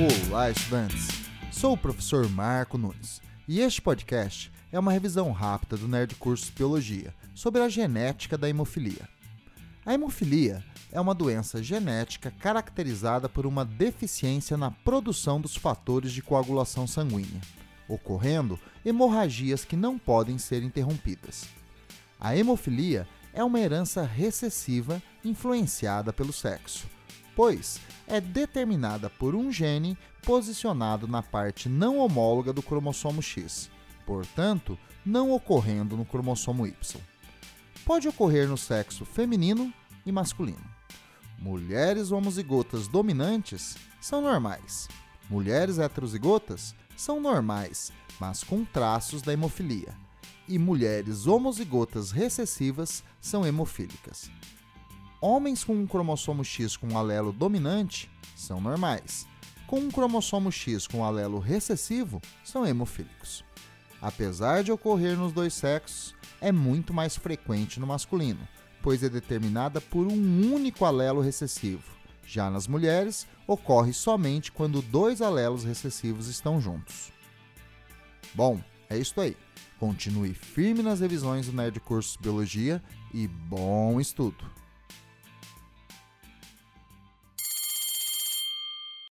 Olá, estudantes! Sou o professor Marco Nunes e este podcast é uma revisão rápida do Nerd Cursos Biologia sobre a genética da hemofilia. A hemofilia é uma doença genética caracterizada por uma deficiência na produção dos fatores de coagulação sanguínea, ocorrendo hemorragias que não podem ser interrompidas. A hemofilia é uma herança recessiva influenciada pelo sexo pois é determinada por um gene posicionado na parte não homóloga do cromossomo X, portanto, não ocorrendo no cromossomo Y. Pode ocorrer no sexo feminino e masculino. Mulheres homozigotas dominantes são normais. Mulheres heterozigotas são normais, mas com traços da hemofilia. E mulheres homozigotas recessivas são hemofílicas. Homens com um cromossomo X com um alelo dominante são normais. Com um cromossomo X com um alelo recessivo, são hemofílicos. Apesar de ocorrer nos dois sexos, é muito mais frequente no masculino, pois é determinada por um único alelo recessivo. Já nas mulheres, ocorre somente quando dois alelos recessivos estão juntos. Bom, é isso aí. Continue firme nas revisões do Nerd Cursos Biologia e bom estudo!